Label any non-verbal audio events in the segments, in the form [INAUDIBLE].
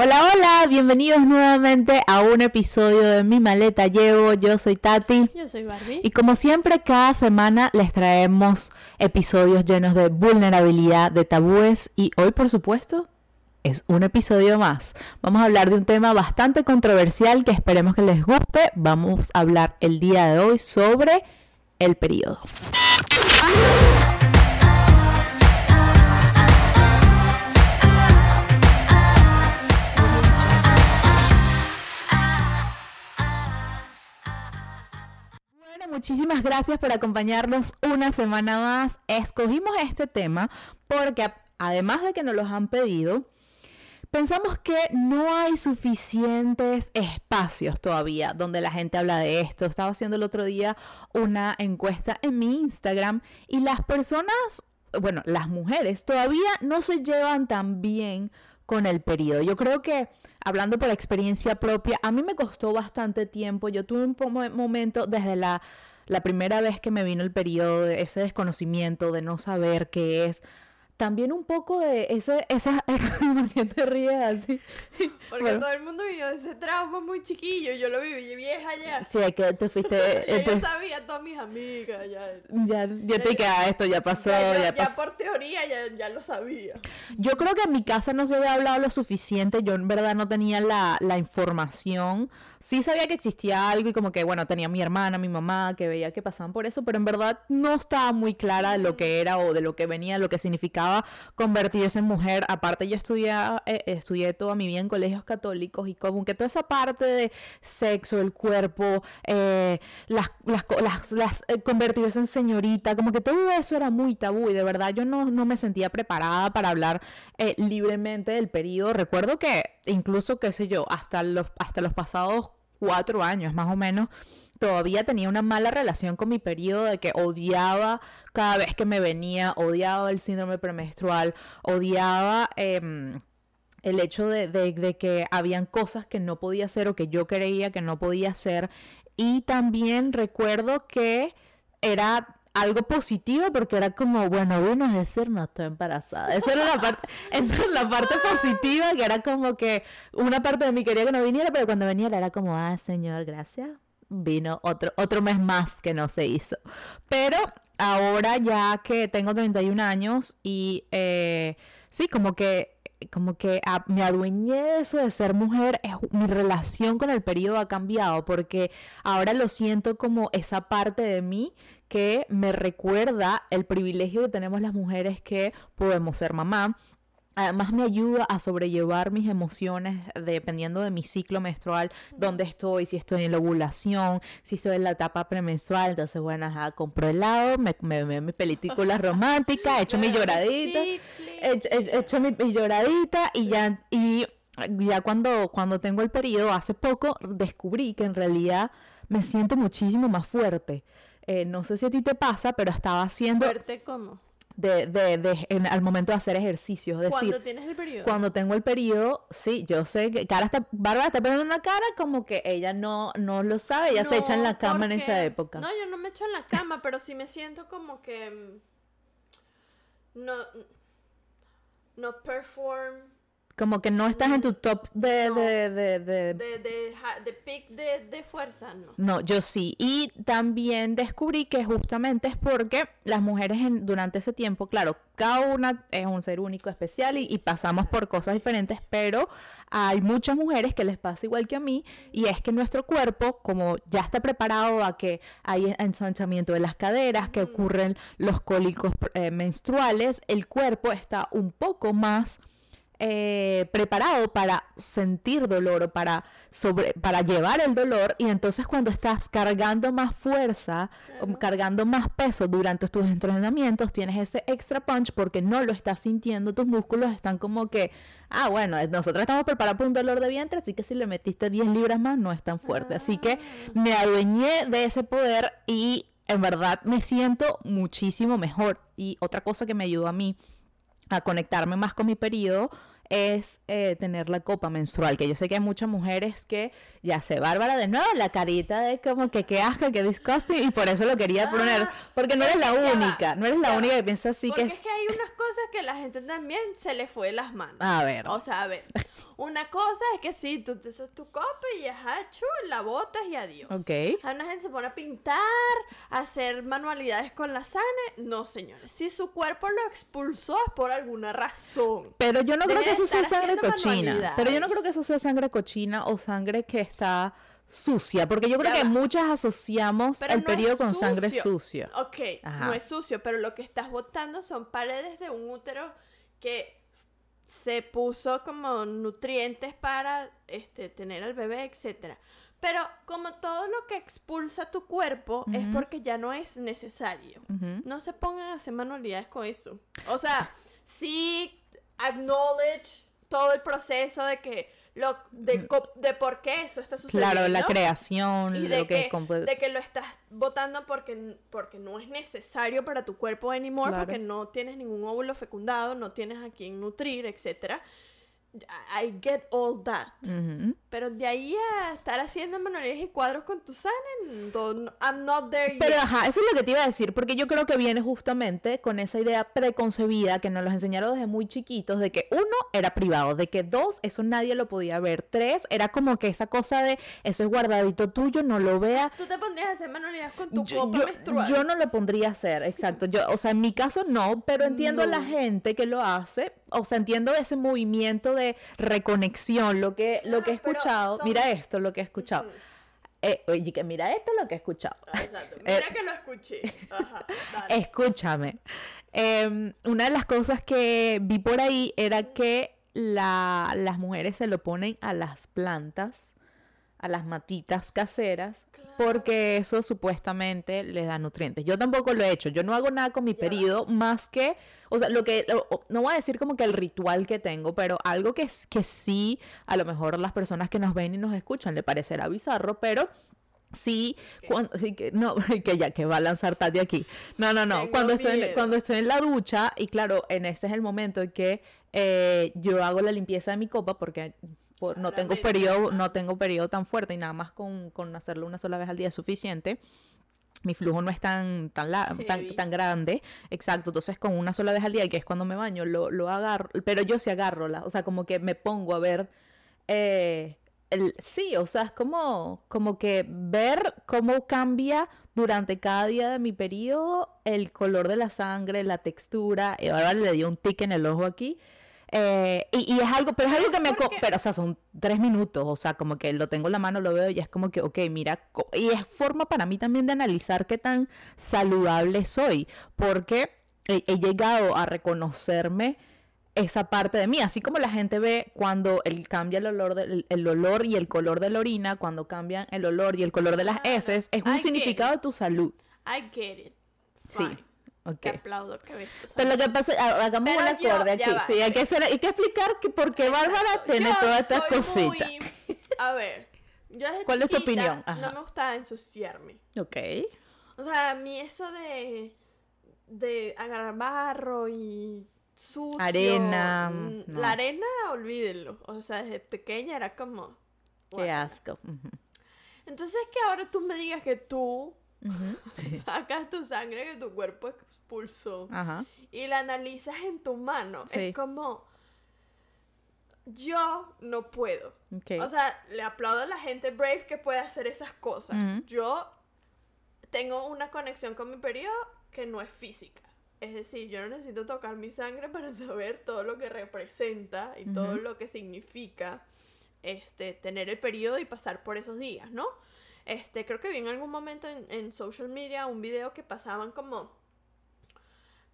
Hola, hola, bienvenidos nuevamente a un episodio de Mi Maleta Llevo. Yo soy Tati. Yo soy Barbie. Y como siempre, cada semana les traemos episodios llenos de vulnerabilidad, de tabúes y hoy, por supuesto, es un episodio más. Vamos a hablar de un tema bastante controversial que esperemos que les guste. Vamos a hablar el día de hoy sobre el periodo. Muchísimas gracias por acompañarnos una semana más. Escogimos este tema porque además de que nos los han pedido, pensamos que no hay suficientes espacios todavía donde la gente habla de esto. Estaba haciendo el otro día una encuesta en mi Instagram y las personas, bueno, las mujeres todavía no se llevan tan bien con el periodo. Yo creo que hablando por experiencia propia, a mí me costó bastante tiempo. Yo tuve un momento desde la, la primera vez que me vino el periodo, ese desconocimiento de no saber qué es, también un poco de ese, esa, [LAUGHS] ¿por te ríes así? Porque todo el mundo vivió ese trauma muy chiquillo, yo lo viví vieja ya. Sí, es que tú fuiste... [LAUGHS] ya yo sabía, todas mis amigas, ya. Ya, ya te queda esto, ya pasó, ya, ya, por teoría ya, ya, lo sabía. Yo creo que en mi casa no se había hablado lo suficiente, yo en verdad no tenía la, la información sí sabía que existía algo y como que, bueno, tenía mi hermana, mi mamá, que veía que pasaban por eso, pero en verdad no estaba muy clara de lo que era o de lo que venía, lo que significaba convertirse en mujer. Aparte, yo estudié, eh, estudié toda mi vida en colegios católicos y como que toda esa parte de sexo, el cuerpo, eh, las, las, las, eh, convertirse en señorita, como que todo eso era muy tabú y de verdad yo no, no me sentía preparada para hablar libremente del periodo. Recuerdo que incluso, qué sé yo, hasta los, hasta los pasados cuatro años más o menos, todavía tenía una mala relación con mi periodo de que odiaba cada vez que me venía, odiaba el síndrome premenstrual, odiaba em, el hecho de, de, que habían cosas que no podía hacer o que yo creía que no podía hacer. Y también recuerdo que era algo positivo porque era como, bueno, bueno, es decir, no estoy embarazada. Esa era la parte, [LAUGHS] esa era la parte positiva, que era como que una parte de mí quería que no viniera, pero cuando venía era como, ah, señor, gracias. Vino otro, otro mes más que no se hizo. Pero ahora ya que tengo 31 años y eh, sí, como que como que me adueñé de eso de ser mujer, mi relación con el periodo ha cambiado porque ahora lo siento como esa parte de mí que me recuerda el privilegio que tenemos las mujeres que podemos ser mamá. Además me ayuda a sobrellevar mis emociones dependiendo de mi ciclo menstrual, dónde estoy, si estoy en la ovulación, si estoy en la etapa premenstrual. Entonces, bueno, ajá, compro helado, me veo mi película [LAUGHS] romántica, echo mi lloradita, echo, mi, lloradita y ya, y ya cuando, cuando tengo el periodo, hace poco descubrí que en realidad me siento muchísimo más fuerte. Eh, no sé si a ti te pasa, pero estaba haciendo... ¿Fuerte cómo? De, de, de al momento de hacer ejercicio. Es decir, cuando tienes el periodo. Cuando tengo el periodo, sí, yo sé que cara está, Bárbara está poniendo una cara como que ella no, no lo sabe, ella se echa en la cama en esa época. No, yo no me echo en la cama, pero sí me siento como que mm, no, no perform como que no estás en tu top de... de, de, de, de, pick de, fuerza, ¿no? No, yo sí. Y también descubrí que justamente es porque las mujeres en, durante ese tiempo, claro, cada una es un ser único, especial y, pasamos por cosas diferentes, pero hay muchas mujeres que les pasa igual que a mí y es que nuestro cuerpo, como ya está preparado a que hay ensanchamiento de las caderas, que ocurren los cólicos eh, menstruales, el cuerpo está un poco más eh, preparado para sentir dolor o para, sobre, para llevar el dolor y entonces cuando estás cargando más fuerza, cargando más peso durante tus entrenamientos, tienes ese extra punch porque no lo estás sintiendo, tus músculos están como que, ah, bueno, nosotros estamos preparados para un dolor de vientre, así que si le metiste 10 libras más no es tan fuerte. Así que ah. me adueñé de ese poder y en verdad me siento muchísimo mejor. Y otra cosa que me ayudó a mí a conectarme más con mi periodo es eh, tener la copa menstrual, que yo sé que hay muchas mujeres que ya sé, Bárbara, de nuevo, la carita de como que qué asco, qué disgusting, y por eso lo quería poner, Ah, porque no eres la única, no eres la única que piensa así Porque que es... es... que hay unas cosas que la gente también se le fue de las manos. A ver, O sea, a ver, una cosa es que sí, tú te haces tu copa y ajá, chu, la botas y adiós. ok. A una gente se pone a pintar, a hacer manualidades con la sangre. No, señores. Si su cuerpo lo expulsó es por alguna razón. Pero yo no creo que eso sea sangre cochina. Pero yo no creo que eso sea sangre cochina o sangre que está sucia. Porque yo creo Ya que va. muchas asociamos Pero el no periodo con sangre sucia. Ok, Ajá. no es sucio, pero lo que estás botando son paredes de un útero que se puso como nutrientes para este, tener al bebé, etcétera. Pero como todo lo que expulsa tu cuerpo es porque ya no es necesario. No se pongan a hacer manualidades con eso. O sea, sí acknowledge todo el proceso de que lo de, co- de por qué eso está sucediendo. Claro, la creación, y de lo que, que, de que lo estás votando porque, porque no es necesario para tu cuerpo anymore, Claro. porque no tienes ningún óvulo fecundado, no tienes a quien nutrir, etc. I get all that. Pero de ahí a estar haciendo manualidades y cuadros con tu no- I'm not there Pero yet. ajá, eso es lo que te iba a decir, porque yo creo que viene justamente con esa idea preconcebida que nos los enseñaron desde muy chiquitos, de que uno era privado, de que dos, eso nadie lo podía ver, tres, era como que esa cosa de eso es guardadito tuyo, no lo vea. Tú te pondrías a hacer manualidades con tu Yo, copa yo- menstrual. yo no lo pondría a hacer, exacto. Yo, o sea, en mi caso no, pero entiendo a la No. gente que lo hace. O sea, entiendo ese movimiento de reconexión, lo que, lo que he escuchado. son- Mira esto, lo que he escuchado. Eh, oye, que mira esto, lo que he escuchado. Ah, Exacto. [LAUGHS] Mira Eh, que lo escuché. Ajá. dale. Escúchame. Em, una de las cosas que vi por ahí era que la- las mujeres se lo ponen a las plantas, a las matitas caseras, Claro. porque eso supuestamente les da nutrientes. Yo tampoco lo he hecho. Yo no hago nada con mi va. periodo más que, o sea, lo que, no voy a decir como que el ritual que tengo, pero algo que, es- que sí, a lo mejor las personas que nos ven y nos escuchan le parecerá bizarro, pero Sí, cuando, sí que, no, [LAUGHS] que ya que va a lanzar Tati aquí. No, no, no. Tengo Cuando estoy, en, cuando estoy en la ducha, y claro, en ese es el momento en que eh, yo hago la limpieza de mi copa porque por- no tengo periodo, no tengo periodo tan fuerte y nada más con, con hacerlo una sola vez al día es suficiente. Mi flujo no es tan, tan, la- tan, tan grande, exacto. Entonces, con una sola vez al día, y que es cuando me baño, lo, lo agarro, pero yo sí agarro la, o sea, como que me pongo a ver eh, el- sí, o sea, es como, como que ver cómo cambia durante cada día de mi periodo el color de la sangre, la textura. Y ahora le dio un tic en el ojo aquí. Eh, y, y es algo, pero es algo que me... Pero, o sea, son tres minutos, o sea, como que lo tengo en la mano, lo veo y es como que, ok, mira, y es forma para mí también de analizar qué tan saludable soy, porque he, he llegado a reconocerme esa parte de mí, así como la gente ve cuando el, cambia el olor, del, el olor y el color de la orina, cuando cambian el olor y el color de las Claro. heces, es un significado de tu salud. I get it. Sí, Fine. ok. Te aplaudo tu Pero lo que pasa, ha- hagamos un acorde aquí. va, Sí, hay que, hacer, hay que explicar que por qué Bárbara tiene Yo todas estas cositas. muy- A ver, yo desde ¿Cuál es tu opinión? Ajá. No me gustaba ensuciarme. Ok. O sea, a mí eso de, de agarrar barro y sucio. Arena, mm, no. La arena, olvídenlo. O sea, desde pequeña era como. Qué guácala. asco. Ujú. Entonces que ahora tú me digas que tú [LAUGHS] sacas tu sangre que tu cuerpo Ajá. y la analizas en tu mano. Sí. Es como. Yo no puedo. O sea, le aplaudo a la gente brave que puede hacer esas cosas. Yo tengo una conexión con mi periodo que no es física. Es decir, yo no necesito tocar mi sangre [LAUGHS] para saber todo lo que representa y todo lo que significa este, tener el periodo y pasar por esos días, ¿no? Este, creo que vi en algún momento en, en social media un video que pasaban como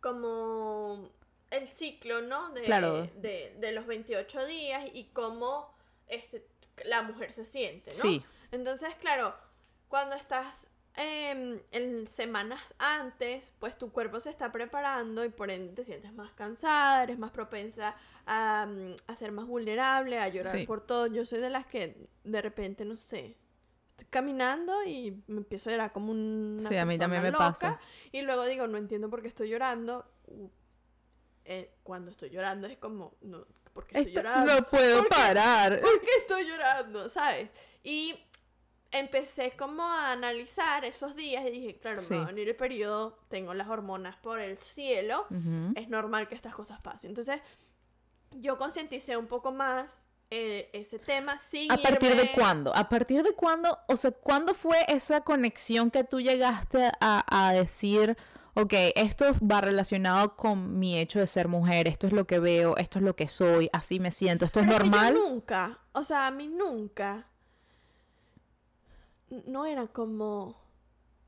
como el ciclo, ¿no? De, Claro. de, de los 28 días y cómo este, la mujer se siente, ¿no? Sí. Entonces, claro, cuando estás em, en semanas antes, pues tu cuerpo se está preparando y por ende te sientes más cansada, eres más propensa a, mm, a ser más vulnerable, a llorar Sí. por todo. Yo soy de las que de repente, no sé, estoy caminando y me empiezo a llorar como una Sí, a mí también me loca, pasa. Y luego digo, no entiendo por qué estoy llorando. Uh, eh, cuando estoy llorando es como, no, ¿por qué estoy Esto llorando? no puedo ¿Por qué? parar. ¿Por qué estoy llorando? ¿Sabes? Y empecé como a analizar esos días y dije, claro, me va a Sí. venir el periodo, tengo las hormonas por el cielo, Ujú. es normal que estas cosas pasen. Entonces, yo concienticé un poco más eh, ese tema sin ¿A partir de cuándo? ¿A partir de cuándo? O sea, ¿cuándo fue esa conexión que tú llegaste a, a decir, ok, esto va relacionado con mi hecho de ser mujer, esto es lo que veo, esto es lo que soy, así me siento, esto es que yo normal? nunca, o sea, a mí nunca. No era como.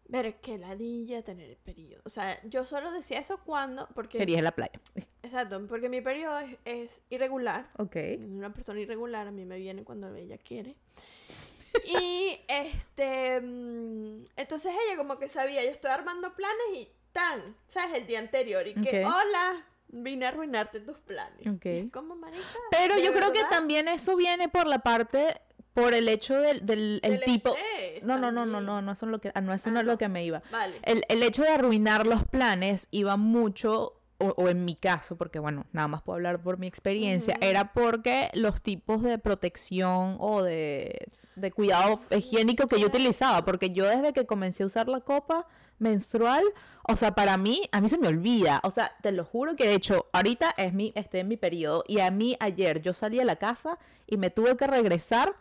Ver qué ladilla tener el periodo. O sea, yo solo decía eso cuando. Porque. Querías la playa. [LAUGHS] Exacto, porque mi periodo es, es irregular. Ok. Una persona irregular a mí me viene cuando ella quiere. [LAUGHS] Y este. mm, Entonces ella como que sabía, yo estoy armando planes y tan, ¿sabes? El día anterior. Y que, hola, vine a arruinarte tus planes. Ok. Y es como, marica. Pero ¿de yo creo que verdad? también eso viene por la parte, por el hecho del, del el Del tipo... estrés No, no, no, no, no, no, eso, es lo que, ah, no, eso Ah, no es lo que me iba. Vale. El, el hecho de arruinar los planes iba mucho, o, o en mi caso, porque bueno, nada más puedo hablar por mi experiencia, era porque los tipos de protección o de, de cuidado higiénico que yo utilizaba, porque yo desde que comencé a usar la copa menstrual, o sea, para mí, a mí se me olvida, o sea, te lo juro que de hecho, ahorita es mi, estoy en mi periodo, y a mí ayer yo salí a la casa y me tuve que regresar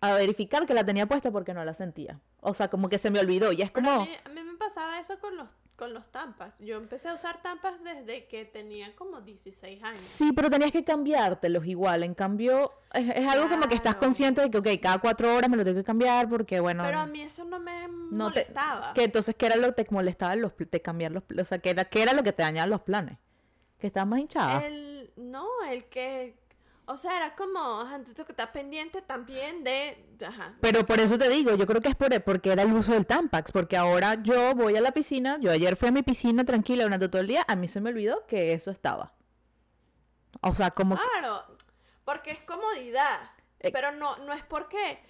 a verificar que la tenía puesta porque no la sentía. O sea, como que se me olvidó. Y es como... a, mí, a mí me pasaba eso con los, con los tampas. Yo empecé a usar tampas desde que tenía como 16 años. Sí, pero tenías que cambiártelos igual. En cambio, es, es algo como que estás consciente de que, ok, cada cuatro horas me lo tengo que cambiar porque, bueno... Pero a mí eso no me no te- molestaba. Que entonces, ¿qué era lo que te molestaba los, de cambiar los... O sea, ¿qué era, qué era lo que te dañaba los planes? Que estabas más hinchada. El, no, el que... O sea, era como, ajá, tú que estás pendiente también de... Ajá. Pero por eso te digo, yo creo que es por, porque era el uso del Tampax, porque ahora yo voy a la piscina, yo ayer fui a mi piscina tranquila durante todo el día, a mí se me olvidó que eso estaba. O sea, como... Claro, porque es comodidad. Eh. Pero no, no es porque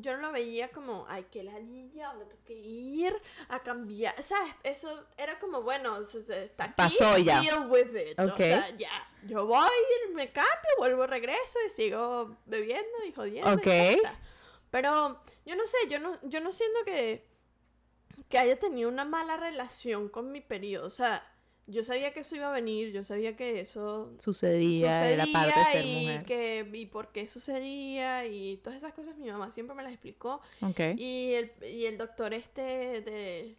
yo no lo veía como, ay, qué ladilla, ahora tengo que ir a cambiar. ¿Sabes? Eso era como, bueno, está aquí. Pasó ya. Deal with it. O sea, ya. Yo voy, me cambio, vuelvo, regreso y sigo bebiendo y jodiendo. Ok. Pero yo no sé, yo no, yo no siento que, que haya tenido una mala relación con mi periodo. O sea, yo sabía que eso iba a venir, yo sabía que eso sucedía, era parte de ser y mujer. que y por qué sucedía y todas esas cosas mi mamá siempre me las explicó Ok. y el, y el doctor este de,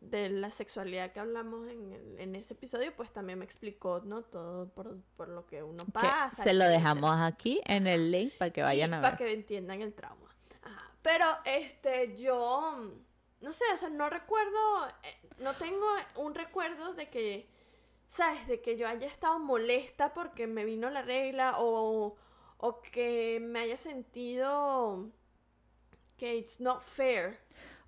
de la sexualidad que hablamos en, en ese episodio pues también me explicó no todo por, por lo que uno Que pasa se lo etcétera. dejamos aquí en el link para que vayan Y a para ver. que entiendan el trauma Ajá. pero este yo no sé o sea no recuerdo eh, no tengo un recuerdo de que sabes de que yo haya estado molesta porque me vino la regla o o que me haya sentido que it's not fair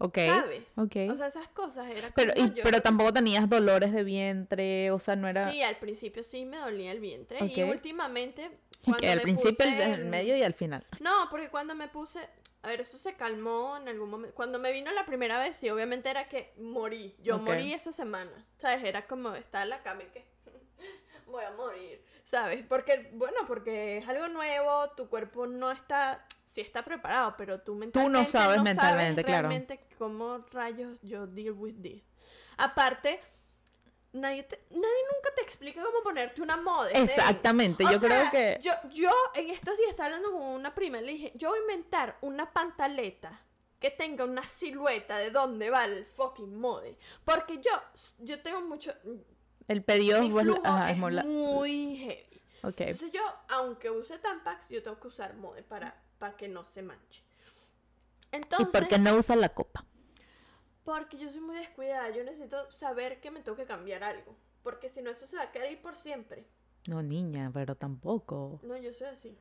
Ok. sabes ok. o sea esas cosas era pero, como, y- yo pero tampoco tenías dolores de vientre, o sea, no era... Sí, al principio sí me dolía el vientre. Y últimamente. Cuando al me principio, puse el medio y al final. No, porque cuando me puse. A ver, eso se calmó en algún momento. Cuando me vino la primera vez, sí, obviamente era que morí. Yo Ok. morí esa semana. ¿Sabes? Era como estar en la cama y que. [LAUGHS] Voy a morir. ¿Sabes? Porque, bueno, porque es algo nuevo, tu cuerpo no está. Sí está preparado, pero tú mentalmente. sabes mentalmente, claro. realmente cómo rayos yo deal with this. Aparte. Nadie, te- nadie nunca te explica cómo ponerte una moda. Exactamente, yo creo que... Yo, yo en estos días estaba hablando con una prima y le dije, yo voy a inventar una pantaleta que tenga una silueta de dónde va el fucking mode. Porque yo, yo tengo mucho... El periodo Mi flujo ajá, es mola- muy heavy. Entonces yo, aunque use Tampax, yo tengo que usar mode para, para que no se manche. ¿Y Entonces, por qué no usas la copa? Porque yo soy muy descuidada, yo necesito saber que me tengo que cambiar algo. Porque si no, eso se va a quedar ahí por siempre. No, niña, pero tampoco. No, yo soy así.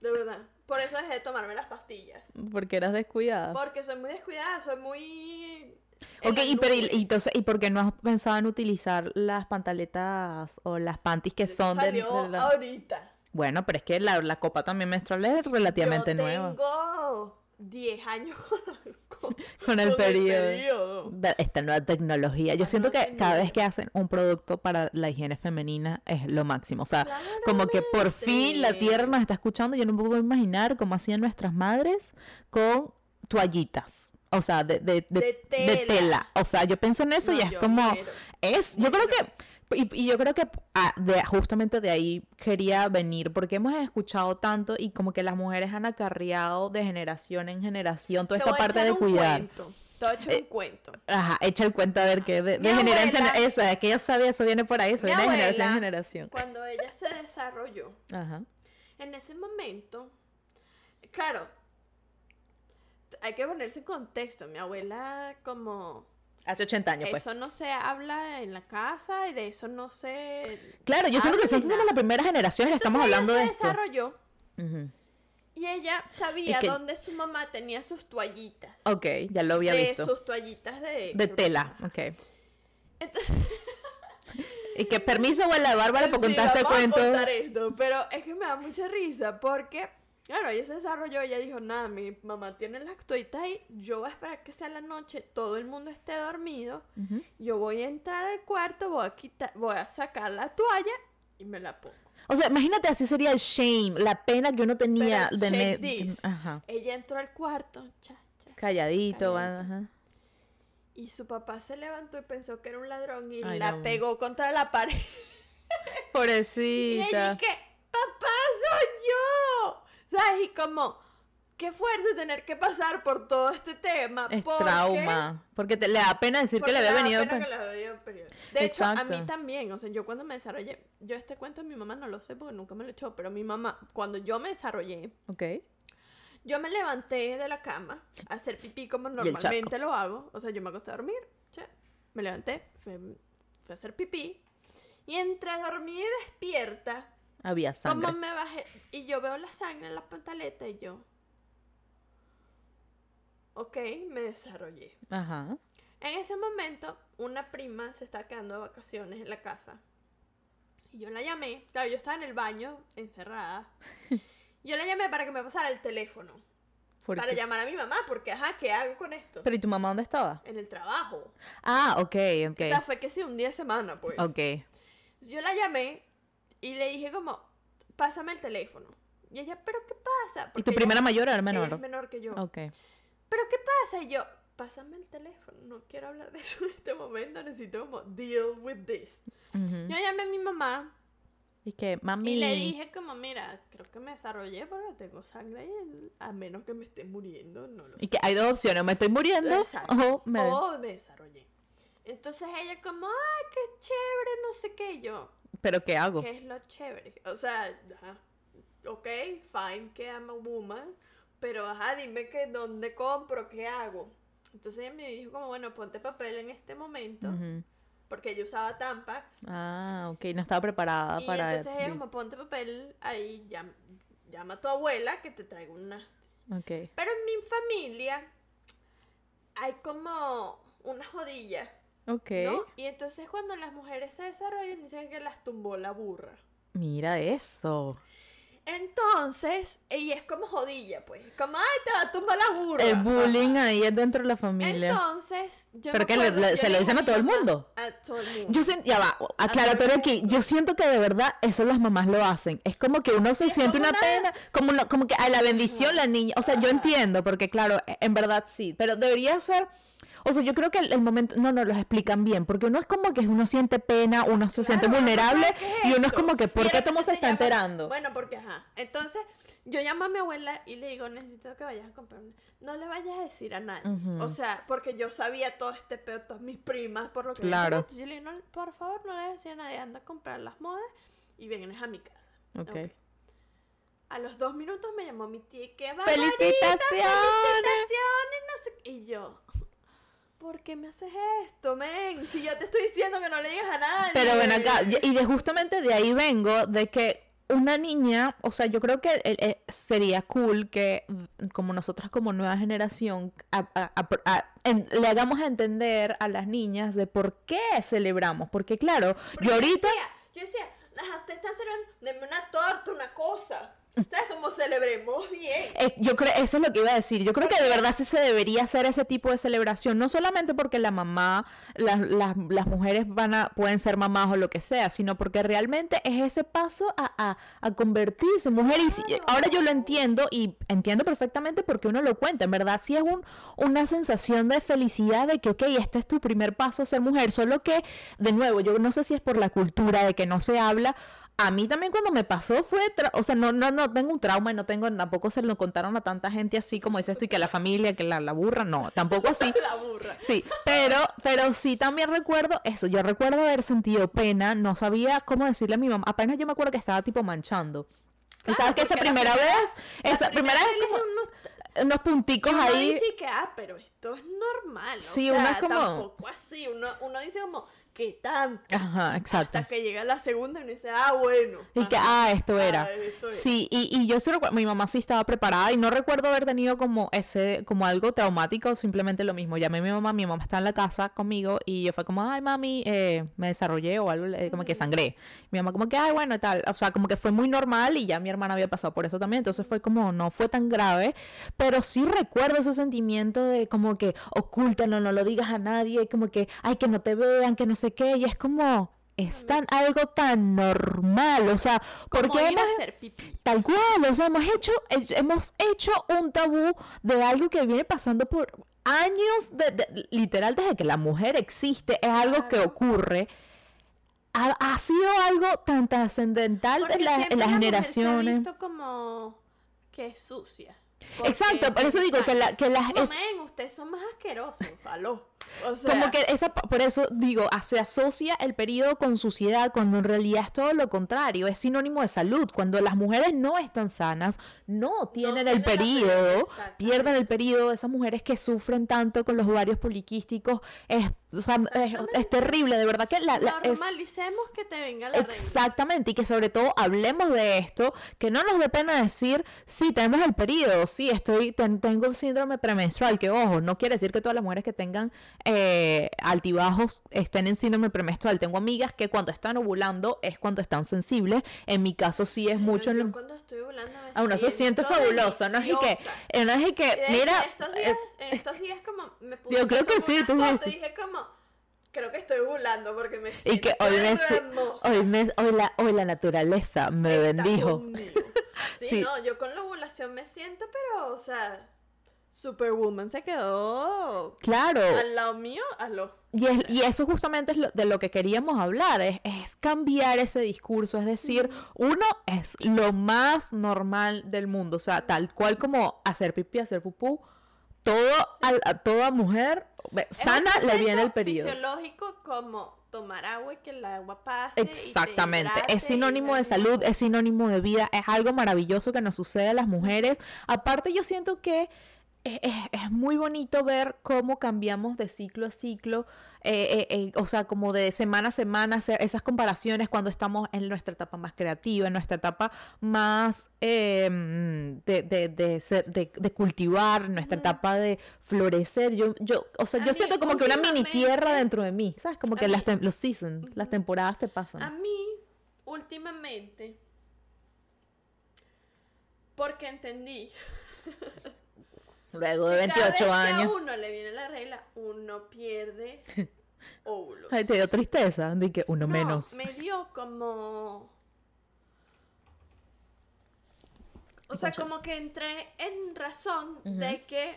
De verdad. Por eso dejé de tomarme las pastillas. Porque eras descuidada. Porque soy muy descuidada, soy muy... Ok, y, pero, y, entonces, ¿y por qué no has pensado en utilizar las pantaletas o las panties que son de, salió de la- ahorita. Bueno, pero es que la, la copa también menstrual es relativamente Yo nueva. tengo 10 años [LAUGHS] [LAUGHS] con, el Con el periodo. De Esta nueva tecnología. Yo La siento que cada vez que hacen un producto para la higiene femenina es lo máximo. O sea, como que por fin la tierra nos está escuchando. Yo no me puedo imaginar cómo hacían nuestras madres con toallitas. O sea, de, de, de, tela. tela. O sea, yo pienso en eso No, y es como... Es, yo creo que, y, y yo creo que ah, de, justamente de ahí quería venir, porque hemos escuchado tanto y como que las mujeres han acarreado de generación en generación toda Te esta parte de un cuidar. cuento. Voy a echar Eh, un cuento. Ajá, echa el cuento a ver qué de, de generación abuela- esa, es que ella sabe, eso viene por ahí, eso viene de generación en generación. Cuando ella se desarrolló, Ajá. en ese momento, claro, hay que ponerse en contexto. Mi abuela, como Hace 80 años, pues. eso no se habla en la casa y de eso no se. Claro, yo siento que nosotros somos la primera generación que estamos hablando de se esto. desarrolló Ujú. y ella sabía que- dónde su mamá tenía sus toallitas. Ok, ya lo había de visto. sus toallitas de. De tela, ok. Entonces. [LAUGHS] Y que permiso, de Bárbara, [LAUGHS] por Sí, contar este vamos a cuento. contar esto, pero es que me da mucha risa porque, claro, ella se desarrolló, ella dijo, nada, mi mamá tiene las toallitas ahí, yo voy a esperar que sea la noche, todo el mundo esté dormido, yo voy a entrar al cuarto, voy a quitar, voy a sacar la toalla y me la pongo. O sea, imagínate, así sería el shame, la pena que uno tenía Pero de... ne- this. Ajá. Ella entró al cuarto, cha, cha, Calladito, Calladito. ajá. y su papá se levantó y pensó que era un ladrón y Ay, la no. pegó contra la pared. [LAUGHS] Y ella Pobrecita. que, papá, soy yo. ¿Sabes? Y como, qué fuerte tener que pasar por todo este tema. Es porque- trauma. Porque te, le da pena decir porque que le había venido... pena pe- que le había venido periodo. De hecho, a mí también. O sea, yo cuando me desarrollé, yo este cuento de mi mamá no lo sé porque nunca me lo echó, pero mi mamá, cuando yo me desarrollé, Ok. yo me levanté de la cama a hacer pipí como normalmente lo hago. O sea, yo me acosté a dormir, che, me levanté, fui, fui a hacer pipí. Y entre dormida y despierta, Había sangre. como me bajé y yo veo la sangre en la pantaleta y yo. Ok, me desarrollé. Ajá. En ese momento, una prima se está quedando de vacaciones en la casa. Y yo la llamé. Claro, yo estaba en el baño, encerrada. [LAUGHS] Yo la llamé para que me pasara el teléfono. ¿Por Para qué? llamar a mi mamá, porque, ajá, ¿qué hago con esto? Pero ¿y tu mamá dónde estaba? En el trabajo. Ah, ok, ok. O sea, fue que sí, un día de semana, pues. Ok. Yo la llamé y le dije como, pásame el teléfono. Y ella, ¿pero qué pasa? ¿Y tu ella- primera mayor era ella menor? es menor que yo. Ok. ¿Pero qué pasa? Y yo, pásame el teléfono. No quiero hablar de eso en este momento. Necesito como deal with this. Yo llamé a mi mamá Y que, mami... y le dije como, mira, creo que me desarrollé porque tengo sangre ahí. A menos que me esté muriendo, no lo sé. Y que hay dos opciones, me estoy muriendo Exacto. o me... O me desarrollé. Entonces ella como, ay, qué chévere, no sé qué. Y yo, ¿Pero qué hago? ¿Qué es lo chévere? O sea, ajá, ok, fine que I'm a woman, pero ajá, dime que dónde compro, qué hago. Entonces ella me dijo como, bueno, ponte papel en este momento, Ujú. porque ella usaba Tampax. Ah, ok, no estaba preparada y para... entonces ella como, ponte papel ahí, llam- llama a tu abuela que te traiga una... Ok. Pero en mi familia hay como una jodilla, Ok. ¿no? Y entonces cuando las mujeres se desarrollan dicen que las tumbó la burra. Mira eso. Entonces, ella es como jodilla, pues. Como, ay, te va a tumbar la burra. El bullying Ajá. ahí es dentro de la familia. Entonces, yo ¿Pero qué, le- acuerdo, le- yo se lo dicen a todo el mundo? A todo el mundo. Yo siento, ya va, aclaratorio aquí. Yo siento que de verdad eso las mamás lo hacen. Es como que uno se Es siente una una- pena, como, una- como que a la bendición la niña. O sea, yo entiendo, porque claro, e- en verdad sí, pero debería ser. O sea, yo creo que el, el momento, no, no, los explican bien, porque uno es como que uno siente pena, uno se siente Claro, vulnerable y uno es como que, ¿por qué repente se está llama- enterando? Bueno, porque ajá. Entonces, yo llamo a mi abuela y le digo, necesito que vayas a comprar. una-". No le vayas a decir a nadie. O sea, porque yo sabía todo este pedo, todas mis primas, por lo que Claro. Entonces yo le digo, no, por favor, no le decir a nadie, anda a comprar las modas y vienes a mi casa. Ok. A los dos minutos me llamó mi tía y que ¡Felicitaciones! felicitaciones, no sé qué". Y yo, ¿por qué me haces esto, men? Si yo te estoy diciendo que no le digas a nadie. Pero ven acá, y de justamente de ahí vengo, de que una niña, o sea, yo creo que eh, eh, sería cool que mm, como nosotras como nueva generación a- a- a- a- en- le hagamos a entender a las niñas de por qué celebramos, porque claro, Porque yo ahorita... decía, yo decía, "Ajá, ustedes están celebrando, denme una torta, una cosa. [LAUGHS] ¿Sabes? Como celebremos bien. Eh, yo creo, eso es lo que iba a decir. Yo creo que de verdad sí se debería hacer ese tipo de celebración, no solamente porque la mamá, las, las, las mujeres van a, pueden ser mamás o lo que sea, sino porque realmente es ese paso a, a, a convertirse en mujer. Y ahora yo lo entiendo y entiendo perfectamente porque uno lo cuenta. En verdad, sí es un, una sensación de felicidad de que, ok, este es tu primer paso a ser mujer. Solo que, de nuevo, yo no sé si es por la cultura de que no se habla. A mí también cuando me pasó fue, o sea, no, no, no tengo un trauma y no tengo, tampoco se lo contaron a tanta gente así como dices tú y que la familia, que la, la burra, no, tampoco así. [LAUGHS] La burra. Sí, pero, pero sí también recuerdo eso, yo recuerdo haber sentido pena, no sabía cómo decirle a mi mamá, apenas yo me acuerdo que estaba tipo manchando. y Claro, sabes que esa primera primera- vez, esa primera vez como uno, unos punticos uno ahí. dice que, ah, pero esto es normal. o Sí, sea, uno es como- Tampoco así. Uno, uno dice como, ¿qué tanto? Ajá, [LAUGHS] exacto. Hasta que llega la segunda y uno dice, ah, bueno. Y que, ah, esto era. ah, esto es. Sí, y, y yo sí recuerdo, mi mamá sí estaba preparada y no recuerdo haber tenido como ese, como algo traumático, simplemente lo mismo. Llamé a mi mamá, mi mamá está en la casa conmigo y yo fue como, ay, mami, eh, me desarrollé o algo, eh, como que sangré. Mi mamá como que, ay, bueno, tal. O sea, como que fue muy normal y ya mi hermana había pasado por eso también, entonces fue como, no fue tan grave, pero sí recuerdo ese sentimiento de como que, ocúltalo, no lo digas a nadie, como que, ay, que no te vean, que no sé qué, y es como... Es tan algo tan normal, o sea, porque Como ir a hemos- hacer pipí. Tal cual, o sea, hemos hecho, he- hemos hecho un tabú de algo que viene pasando por años, de, de- literal, desde que la mujer existe, es algo que Claro. ocurre. Ha, ha sido algo tan trascendental en, la- en las la generaciones. Se ha visto como que es sucia. Exacto, por eso digo que, la, que las... No, es- men, ustedes son más asquerosos, aló. O sea, como que esa, por eso digo, a- se asocia el periodo con suciedad cuando en realidad es todo lo contrario, es sinónimo de salud. Cuando las mujeres no están sanas, no tienen el periodo, pierden el periodo. Esas mujeres que sufren tanto con los ovarios poliquísticos, es, o sea, es, terrible, de verdad que la, la- es- normalicemos que te venga la. Exactamente, y que sobre todo hablemos de esto, que no nos dé pena decir, sí, tenemos el periodo, sí, estoy, ten- tengo síndrome premenstrual, que ojo, no quiere decir que todas las mujeres que tengan eh, altibajos estén en síndrome premenstrual. Tengo amigas que cuando están ovulando es cuando están sensibles, en mi caso sí es Pero mucho... en yo el- cuando estoy volando me Ah, uno se siente fabuloso, no es y que, eh, no es y que, Y mira, en estos días, eh, en estos días como me puse Yo creo que sí, tú foto dije como creo que estoy ovulando porque me siento y que hoy me, hoy me, hoy la, hoy la naturaleza me Está bendijo. [LAUGHS] Sí. no, yo con la ovulación me siento, pero, o sea, Superwoman se quedó Claro. al lado mío, a lo. Y, es- y eso justamente es lo- de lo que queríamos hablar, es, es cambiar ese discurso, es decir, uno es lo más normal del mundo, o sea, tal cual como hacer pipí, hacer pupú, todo, al- a toda mujer Es sana le viene el periodo. fisiológico como tomar agua y que el agua pase. y te Exactamente, es y sinónimo de salud, es sinónimo de vida, es algo maravilloso que nos sucede a las mujeres. Aparte yo siento que es, es- muy bonito ver cómo cambiamos de ciclo a ciclo, eh, eh, eh, o sea, como de semana a semana, hacer esas comparaciones cuando estamos en nuestra etapa más creativa, en nuestra etapa más mm, de, de, de, ser- de- de cultivar, en nuestra etapa de florecer. Yo, yo, o sea, A yo mí, siento como que una mini tierra dentro de mí, ¿sabes? Como que las los seasons, las temporadas te pasan. A mí, últimamente, porque entendí. [LAUGHS] Luego de que cada 28 vez años. Que a uno le viene la regla, uno pierde [LAUGHS] óvulos. Ay, te dio tristeza de que uno No, menos. Me dio como. O sea, como que entré en razón de que,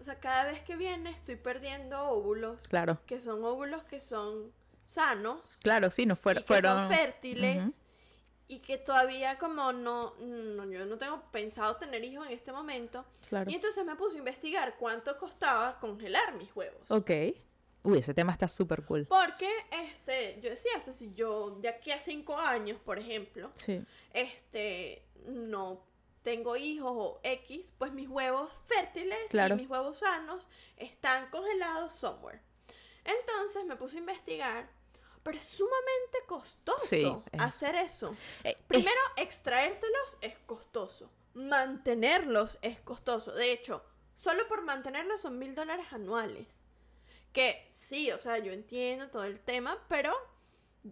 o sea, cada vez que viene estoy perdiendo óvulos, Claro, que son óvulos que son sanos, claro, sí, no fueron. fueron... son fértiles. Y que todavía como no, no, yo no tengo pensado tener hijos en este momento. Claro. Y entonces me puse a investigar cuánto costaba congelar mis huevos. Ok. Uy, ese tema está súper cool. Porque, este, yo decía, o sea, si yo de aquí a cinco años, por ejemplo, Sí. este, no tengo hijos o X, pues mis huevos fértiles Claro. y mis huevos sanos están congelados somewhere. Entonces me puse a investigar, pero es sumamente costoso Sí, es- hacer eso. Eh, Primero, extraértelos es costoso. Mantenerlos es costoso. De hecho, solo por mantenerlos son mil dólares anuales. Que sí, o sea, yo entiendo todo el tema, pero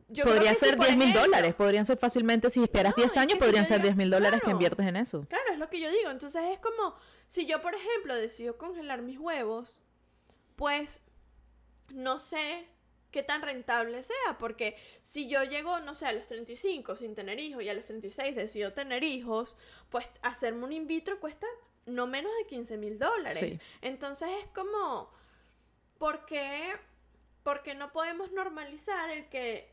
yo Podría que si, ser por 10 mil dólares, podrían ser fácilmente, si esperas No, 10 es años, que si podrían ser diga- 10 mil dólares que claro. inviertes en eso. Claro, es lo que yo digo. Entonces es como, si yo, por ejemplo, decido congelar mis huevos, pues no sé qué tan rentable sea, porque si yo llego, no sé, a los 35 sin tener hijos y a los 36 decido tener hijos, pues hacerme un in vitro cuesta no menos de 15 mil dólares. Sí. Entonces es como, ¿por qué, por qué no podemos normalizar el que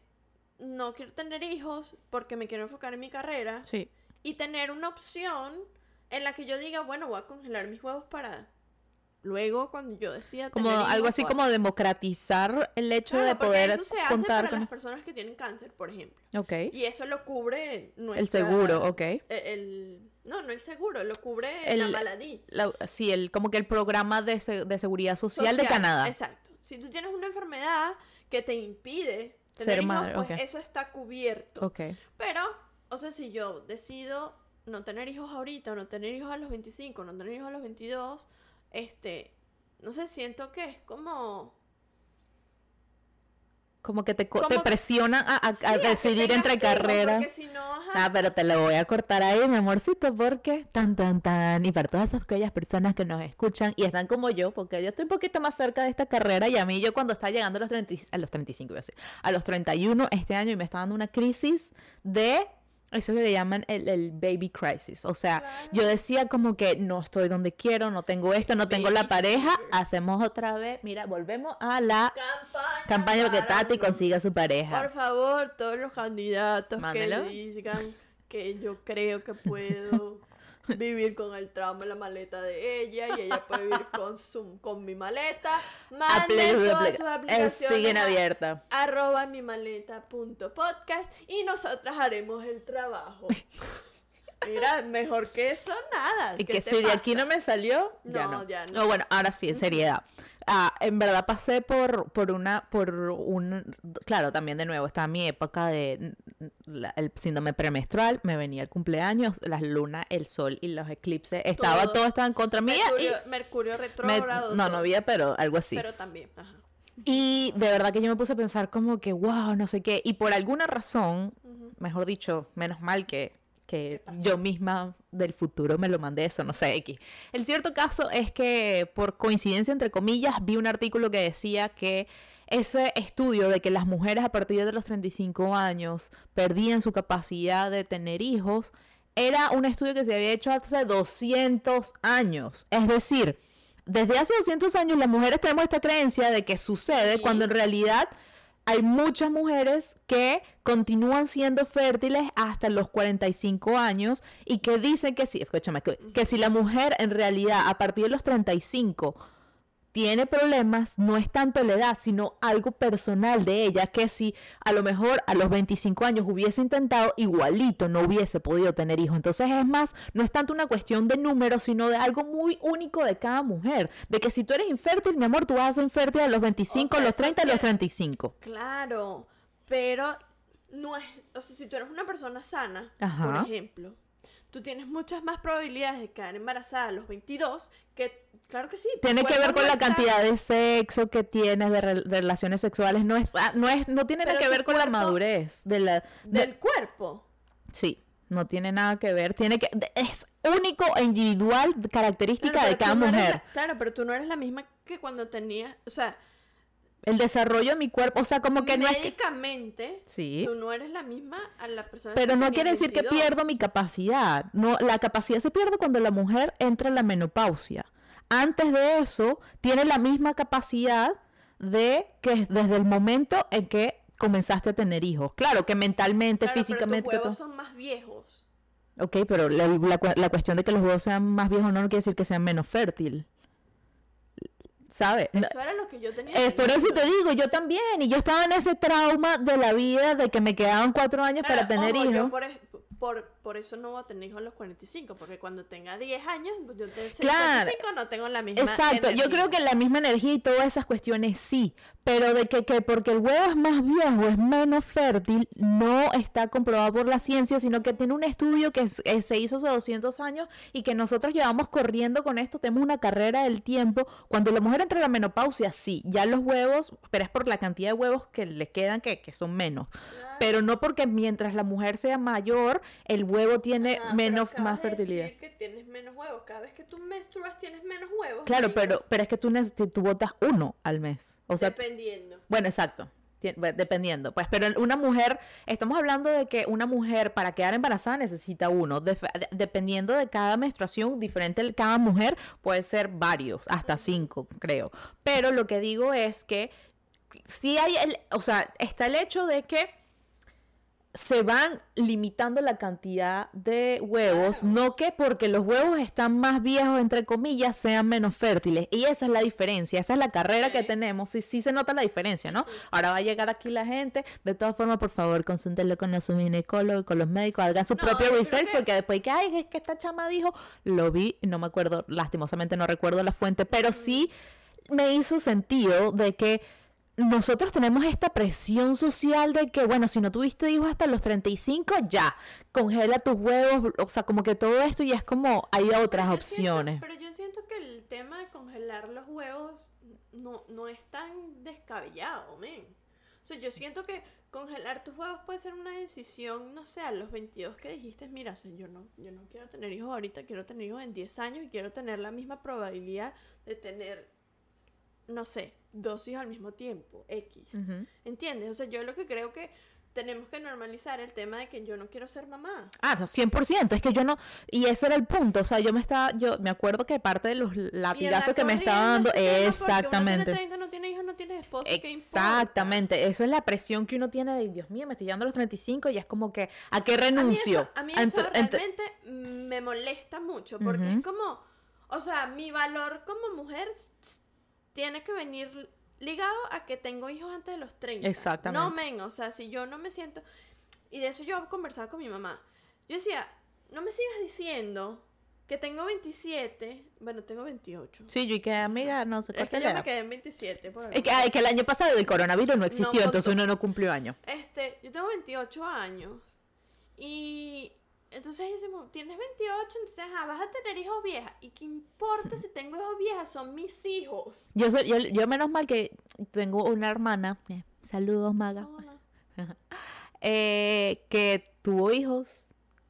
no quiero tener hijos porque me quiero enfocar en mi carrera? Sí. y tener una opción en la que yo diga, bueno, voy a congelar mis huevos para luego cuando yo decida Como algo hijos, así como democratizar el hecho Claro, de poder eso se hace contar para con... las personas que tienen cáncer, por ejemplo. Ok. Y eso lo cubre nuestra- El seguro, ok. eh, el- no, no el seguro, lo cubre El- la maladie. La- sí, el, como que el programa de, de seguridad social, de Canadá. Exacto. Si tú tienes una enfermedad que te impide tener Ser hijos, madre, pues ok. eso está cubierto. Ok. Pero, o sea, si yo decido no tener hijos ahorita, o no tener hijos a los 25, no tener hijos a los 22, este, no sé, siento que es como... Como que te, co- Como te presionan a, a- Sí, decidir entre carreras. Si no, Ah, pero te lo voy a cortar ahí, mi amorcito, porque tan, tan, tan. Y para todas esas aquellas personas que nos escuchan y están como yo, porque yo estoy un poquito más cerca de esta carrera y a mí yo cuando estaba llegando a los, 30, y- a los 35, iba a decir, a los 31 este año y me está dando una crisis de eso que le llaman el, el baby crisis. O sea, Claro. yo decía como que no estoy donde quiero, no tengo esto, no tengo la pareja, hacemos otra vez, mira, volvemos a la campaña, campaña para que Tati consiga su pareja. Por favor, todos los candidatos Mándelo. que digan que yo creo que puedo [LAUGHS] [LAUGHS] vivir con el trauma en la maleta de ella y ella puede vivir con su con mi maleta. [LAUGHS] Manden todas sus aplica- aplicaciones siguen abiertas. arroba mi maleta punto podcast y nosotras haremos el trabajo. [LAUGHS] Mira, mejor que eso nada. Y ¿Qué que si de aquí no me salió, ya No, no. ya no. No, bueno, ahora sí, en seriedad. Ah, en verdad pasé por, por una, por un, claro, también de nuevo, estaba mi época de mm, la- el síndrome premenstrual, me venía el cumpleaños, las lunas, el sol y los eclipses, estaba, Todo. todo estaba en contra mía y Mercurio, Mercurio me- retrógrado. no, no había, pero algo así. Pero también, ajá. Y de verdad que yo me puse a pensar como que, wow, no sé qué. Y por alguna razón, mejor dicho, menos mal que, que yo misma del futuro me lo mandé eso, no sé, X. El cierto caso es que por coincidencia, entre comillas, vi un artículo que decía que ese estudio de que las mujeres a partir de los 35 años perdían su capacidad de tener hijos, era un estudio que se había hecho hace 200 años. Es decir, desde hace 200 años las mujeres tenemos esta creencia de que sucede Sí. cuando en realidad hay muchas mujeres que continúan siendo fértiles hasta los 45 años y que dicen que sí, escúchame, que, que si la mujer en realidad a partir de los 35 tiene problemas, no es tanto la edad, sino algo personal de ella, que si a lo mejor a los 25 años hubiese intentado, igualito no hubiese podido tener hijos. Entonces es más, no es tanto una cuestión de números, sino de algo muy único de cada mujer. De que si tú eres infértil, mi amor, tú vas a ser infértil a los 25, O sea, a los eso 30, a los tiene- 35. Claro, pero no es, o sea, si tú eres una persona sana, Ajá. por ejemplo, tú tienes muchas más probabilidades de quedar embarazada a los 22 que, claro que sí. Tiene que ver con no la está- cantidad de sexo que tienes, de, re- de relaciones sexuales. No es, ah, no es, no tiene nada que ver con la madurez de la, de- del cuerpo. Sí, no tiene nada que ver. Tiene que es único e individual característica Claro, de cada no mujer. la- claro, pero tú no eres la misma que cuando tenías, o sea, El desarrollo de mi cuerpo, o sea, como que no es que médicamente, Sí. tú no eres la misma a la persona Pero que no quiere decir que 22. pierdo mi capacidad. No, la capacidad se pierde cuando la mujer entra en la menopausia. Antes de eso, tiene la misma capacidad de que desde el momento en que comenzaste a tener hijos. Claro que mentalmente, Claro, físicamente. Pero tus huevos son más viejos. Ok, pero la, la cu- la cuestión de que los huevos sean más viejos no quiere decir que sean menos fértil. ¿Sabes? Eso era lo que yo tenía. Es por eso te digo, yo también. Y yo estaba en ese trauma de la vida de que me quedaban cuatro años para tener ojo, yo hijos. por por eso no voy a tener hijos a los 45, porque cuando tenga 10 años, pues yo tengo Claro. 55 no tengo la misma Exacto, yo creo que la misma energía y todas esas cuestiones sí, pero de que, que porque el huevo es más viejo, es menos fértil, no está comprobado por la ciencia, sino que tiene un estudio que es- eh, se hizo hace 200 años y que nosotros llevamos corriendo con esto, tenemos una carrera del tiempo. Cuando la mujer entra en la menopausia, sí, ya los huevos, pero es por la cantidad de huevos que le quedan que, que son menos. Pero no porque mientras la mujer sea mayor, el huevo tiene menos, más de fertilidad. decir que tienes menos huevos. Cada vez que tú menstruas tienes menos huevos. Claro, pero, pero es que tú, tú botas uno al mes. O sea, Dependiendo. bueno, exacto. Tien- bueno, Dependiendo, pues, pero una mujer, estamos hablando de que una mujer para quedar embarazada necesita uno. De- dependiendo de cada menstruación, diferente de cada mujer, puede ser varios, hasta cinco, creo. Pero lo que digo es que sí hay, el, o sea, está el hecho de que se van limitando la cantidad de huevos, Claro. no que porque los huevos están más viejos, entre comillas, sean menos fértiles. Y esa es la diferencia, esa es la carrera que tenemos. Sí, sí se nota la diferencia, ¿no? Sí. Ahora va a llegar aquí la gente. De todas formas, por favor, consúltenlo con su ginecólogo, con los médicos, hagan su No, propio research, que- porque después que, ay, es que esta chama dijo, lo vi, no me acuerdo, lastimosamente no recuerdo la fuente, pero sí me hizo sentido de que nosotros tenemos esta presión social de que, bueno, si no tuviste hijos hasta los 35, ya, congela tus huevos, o sea, como que todo esto ya es como, hay otras Pero yo siento- opciones. pero yo siento que el tema de congelar los huevos no, no es tan descabellado, men. O sea, yo siento que congelar tus huevos puede ser una decisión, no sé, a los 22 que dijiste, mira, o sea, yo no, yo no quiero tener hijos ahorita, quiero tener hijos en 10 años y quiero tener la misma probabilidad de tener, no sé, dos hijos al mismo tiempo, X. ¿Entiendes? O sea, yo lo que creo que tenemos que normalizar el tema de que yo no quiero ser mamá. Ah, no, 100%, es que yo no, y ese era el punto, o sea, yo me estaba, yo me acuerdo que parte de los latigazos que me estaba dando, exactamente. Uno tiene 30, no tiene hijos, no tiene esposo, ¿qué? Exactamente, eso es la presión que uno tiene de, Dios mío, me estoy llegando a los 35 y es como que, ¿a qué A mí renuncio? eso, a mí eso realmente me molesta mucho porque es como, o sea, mi valor como mujer tiene que venir ligado a que tengo hijos antes de los 30. Exactamente. No, men, o sea, si yo no me siento... Y de eso yo conversaba con mi mamá. Yo decía, no me sigas diciendo que tengo 27, bueno, tengo 28. Sí, yo y que amiga, no sé Es cuál que te yo da. me quedé en 27. Por Es que, ay, que el año pasado el coronavirus no existió, No entonces uno no cumplió año. Este, yo tengo 28 años y entonces decimos, tienes 28, entonces ajá, vas a tener hijos viejas. ¿Y qué importa si tengo hijos viejas? Son mis hijos. Yo, sé- yo, yo menos mal que tengo una hermana, eh, saludos Maga, Hola. [LAUGHS] eh, que tuvo hijos.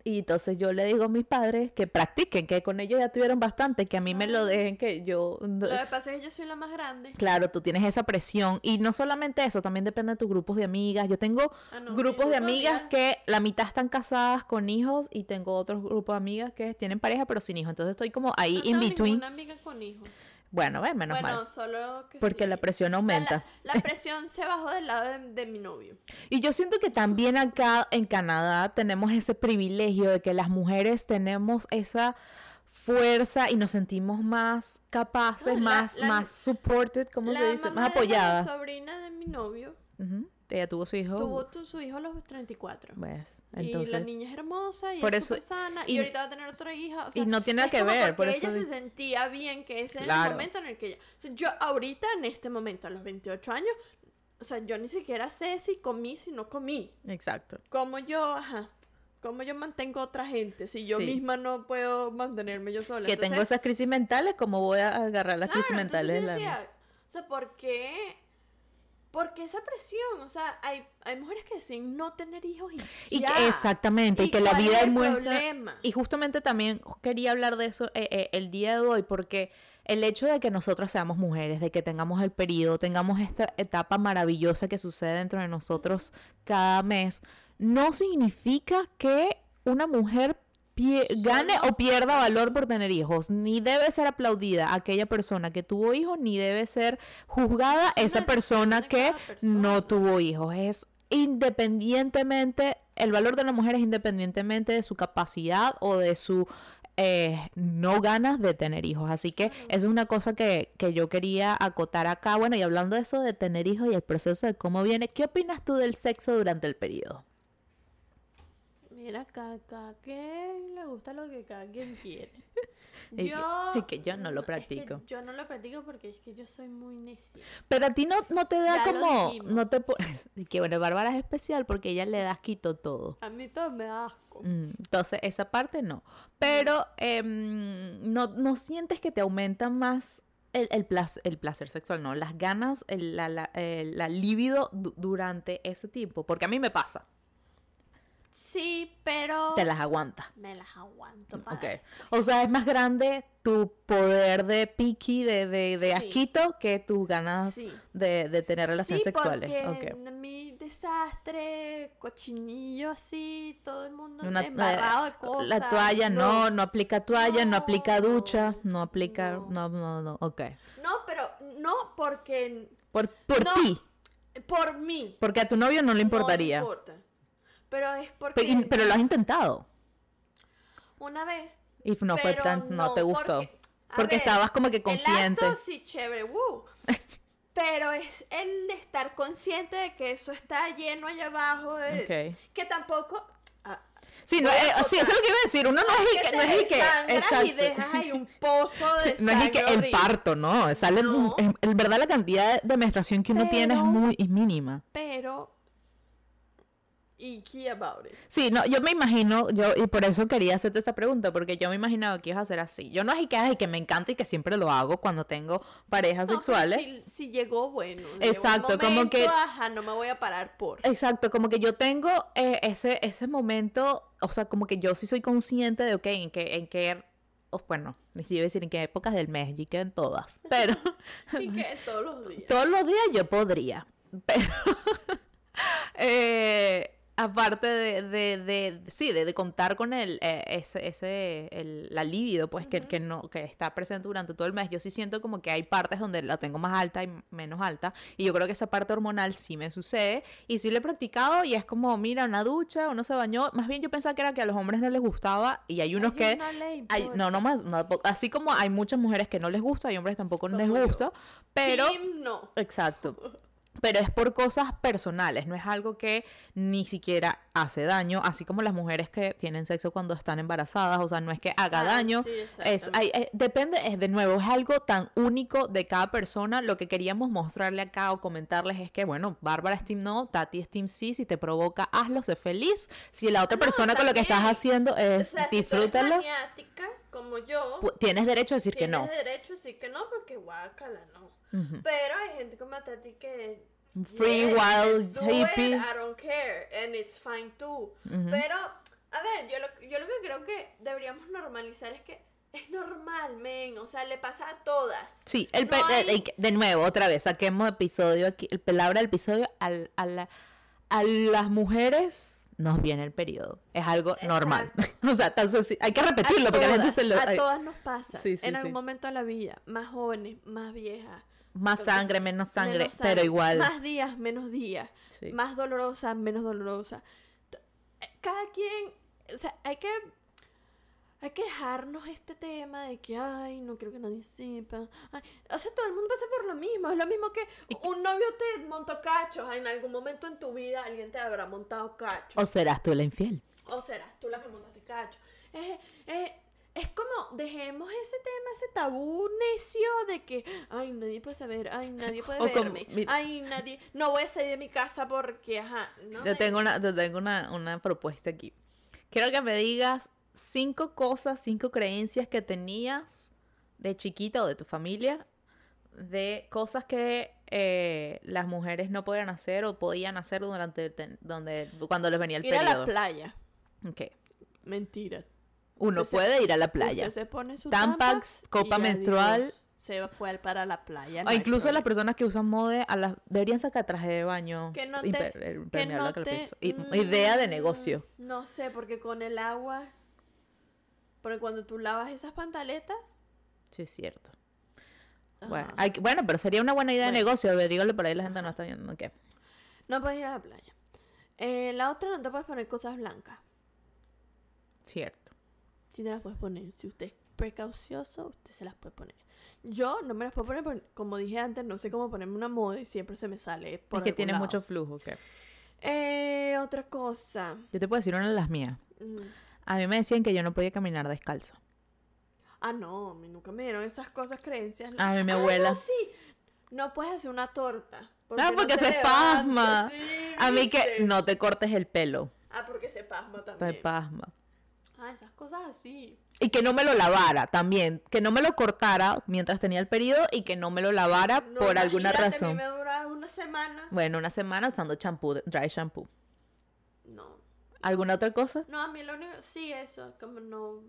Y entonces yo le digo a mis padres que practiquen, que con ellos ya tuvieron bastante, que a mí me lo Ah. dejen, que yo... Lo que pasa es que yo soy la más grande. Claro, tú tienes esa presión. Y no solamente eso, también depende de tus grupos de amigas. Yo tengo Ah, no, grupos de amigas que la mitad están casadas con hijos y tengo otros grupos de amigas que tienen pareja pero sin hijos. Entonces estoy como ahí No in tengo between. ninguna amiga con hijos. Bueno, ve, menos bueno, mal. solo que Porque sí. la presión O sea, aumenta. la, la [LAUGHS] presión se bajó del lado de, de mi novio. Y yo siento que también acá en Canadá tenemos ese privilegio de que las mujeres tenemos esa fuerza y nos sentimos más capaces, No, la- más, la- más supported, ¿cómo se dice? Más de la apoyadas. sobrina de mi novio. Ella tuvo su hijo. tuvo tu- su hijo a los 34. Pues, y la entonces. niña es hermosa y Por es eso- sana. y- Y, ahorita va a tener otra hija. o y no tiene nada que ver, por eso ella se sentía bien, que ese era el momento en el que ella. o sea, yo ahorita, en este momento, a los 28 años, o sea, yo ni siquiera sé si comí, si no comí. Exacto. Como yo, ajá. Cómo yo mantengo a otra gente si yo Sí. misma no puedo mantenerme yo sola. que tengo Entonces, esas crisis mentales, ¿cómo voy a agarrar las Claro, crisis mentales? entonces de yo la- decía, o sea, ¿por qué? ¿Por qué esa presión? O sea, hay, hay mujeres que deciden no tener hijos y, Y que- exactamente, y, ¿Y que la vida es el muestra... problema? Y justamente también quería hablar de eso eh, eh, el día de hoy, porque el hecho de que nosotras seamos mujeres, de que tengamos el periodo, tengamos esta etapa maravillosa que sucede dentro de nosotros cada mes, no significa que una mujer pie- gane o pierda valor por tener hijos. Ni debe ser aplaudida aquella persona que tuvo hijos, ni debe ser juzgada Es esa persona que no tuvo hijos. Es independientemente, el valor de la mujer es independientemente de su capacidad o de su eh, no ganas de tener hijos. Así que eso es una cosa que, que yo quería acotar acá. Bueno, y hablando de eso de tener hijos y el proceso de cómo viene, ¿qué opinas tú del sexo durante el periodo? Mira, cada, cada quien le gusta lo que cada quien quiere. [LAUGHS] Y que- y que yo no lo es que practico. yo no lo practico porque es que yo soy muy necia. Pero a ti no, no te da Ya como, no te [LAUGHS] que bueno, Bárbara es especial porque ella le da asquito todo. A mí todo me da asco. Mm, Entonces, esa parte no. Pero em, no, no sientes que te aumenta más el, el, placer, el placer sexual, no, las ganas, el, la, la, el- la libido du- durante ese tiempo. Porque a mí me pasa, Sí, pero te las aguantas. me las aguanto para Ok. O sea, es más grande tu poder de piqui, de, de, de Sí. asquito, que tus ganas Sí. de, de tener relaciones sí, sexuales. porque Ok. mi desastre, cochinillo así, todo el mundo Una- embarrado de cosas. La toalla no, no aplica toalla, no, aplica ducha, no aplica, no. no, no, no, ok. No, pero no porque Por, por ti, por mí. porque a tu novio no le importaría. No importa. Pero es porque pero lo has intentado una vez y no fue tan, no, te gustó. Porque, a Porque ver, estabas como que El consciente. acto sí, chévere, woo. [LAUGHS] Pero es el de estar consciente de que eso está lleno allá abajo. De, Ok. Que tampoco. ah, Sí, no, eh, sí, eso es lo que iba a decir. Uno no es que no es y que, y dejas ahí un pozo [LAUGHS] de No es y que el parto, no, sale, No. en, en verdad la cantidad de menstruación que uno tiene es muy es mínima. Pero. Icky about it. Sí, no, yo me imagino, yo, y por eso quería hacerte esta pregunta, porque yo me imaginaba que ibas a hacer así. Yo no es y que, ay, que me encanta y que siempre lo hago cuando tengo parejas No, sexuales. Si, si llegó, bueno. llegó un Exacto, como que- momento, Ajá, no me voy a parar por. Exacto, como que yo tengo eh, ese, ese momento, o sea, como que yo sí soy consciente de, ok, en qué, en qué, bueno, iba a decir en qué épocas del mes, y que en todas, [LAUGHS] pero Y que todos los días. todos los días yo podría, [LAUGHS] pero eh, aparte de, de, de- sí, de, de contar con el, eh, ese, ese, el, la libido, pues, que, que no, que está presente durante todo el mes, yo sí siento como que hay partes donde la tengo más alta y menos alta, y yo creo que esa parte hormonal sí me sucede, y sí lo he practicado, y es como, mira, una ducha, uno se bañó, más bien yo pensaba que era que a los hombres no les gustaba, y hay unos que... no Hay, importa. no, no más, no, así como hay muchas mujeres que no les gusta, hay hombres tampoco no les Como yo. gusta, pero... Kim, no. Exacto. [LAUGHS] Pero es por cosas personales, no es algo que ni siquiera hace daño, así como las mujeres que tienen sexo cuando están embarazadas, o sea, no es que haga Ah, daño, sí, es, hay- eh, depende, es de nuevo, es algo tan único de cada persona, lo que queríamos mostrarle acá o comentarles es que, bueno, Bárbara es team no, Tati es team sí, si te provoca, hazlo, sé feliz, si la otra No, persona con lo que estás haciendo O es sea, si tú eres disfrútalo, maniática, como yo, tienes derecho a decir que tienes no. derecho a decir que no, porque guácala, no. Pero hay gente como Tati que... Free, yes, wild, hippie. I don't care, and it's fine too. Pero, a ver, yo lo, yo lo que creo que deberíamos normalizar es que es normal, men, o sea, le pasa a todas. Sí, el No pe- hay- eh, eh, de nuevo, otra vez, saquemos episodio aquí, el palabra del episodio, al, a, la- a las mujeres nos viene el periodo. Es algo normal. [LAUGHS] o sea, tan hay que repetirlo a porque todas, se lo... a ay, todas nos pasa. Sí, sí, en sí. algún momento de la vida, más jóvenes, más viejas. Más Entonces, sangre, menos sangre, menos pero sangre, igual. Más días, menos días. Sí. Más dolorosa, menos dolorosa. Eh, Cada quien, o sea, hay que, hay que dejarnos este tema de que, ay, no quiero que nadie sepa. Ay, o sea, todo el mundo pasa por lo mismo. Es lo mismo que un novio te montó cachos. En algún momento en tu vida alguien te habrá montado cachos. ¿O serás tú la infiel? O serás tú la que montaste cacho. Es, es, es como, dejemos ese tema, ese tabú necio de que, ay, nadie puede saber, ay, nadie puede O como, verme, mira. ay, nadie, no voy a salir de mi casa porque, ajá, no me- tengo, una, te tengo una, una propuesta aquí. Quiero que me digas cinco cosas, cinco creencias que tenías de chiquita o de tu familia, de cosas que eh, las mujeres no podían hacer o podían hacer durante donde, cuando les venía el Ir a la periodo. playa. Ok. Mentira. Uno se- puede ir a la playa. Se pone su Tampax, copa menstrual. Se fue para la playa. no O incluso las personas que usan mode a las, deberían sacar traje de baño. Que no te- que no. I- Idea de Mm, negocio. No sé, porque con el agua, porque cuando tú lavas esas pantaletas, Sí, es cierto. ajá, Bueno, hay que- bueno, pero sería una buena idea de negocio. Averígale por ahí, la gente no está viendo. ¿qué? no puedes ir a la playa. Eh, la otra no te puedes poner cosas blancas. Cierto. Si te las puedes poner. Si usted es precaucioso, usted se las puede poner. Yo no me las puedo poner porque, como dije antes, no sé cómo ponerme una moda y siempre se me sale por es que lado. mucho flujo. ¿qué? Eh, otra cosa. Yo te puedo decir una de las mías. Ujú. A mí me decían que yo no podía caminar descalza. Ah, no, a mí nunca me dieron esas cosas, creencias. A mí mi Ah, abuela. no, sí. No puedes hacer una torta. No porque se espasma. Sí, A mí que no te cortes el pelo. Ah, porque se pasma también. pasma. Ah, esas cosas así. Y que no me lo lavara también. Que no me lo cortara mientras tenía el periodo y que no me lo lavara No, por alguna razón. A mí me una semana. Bueno, una semana usando champú, dry shampoo. No. ¿Alguna otra cosa? No, a mí lo único. Sí, eso. Como no.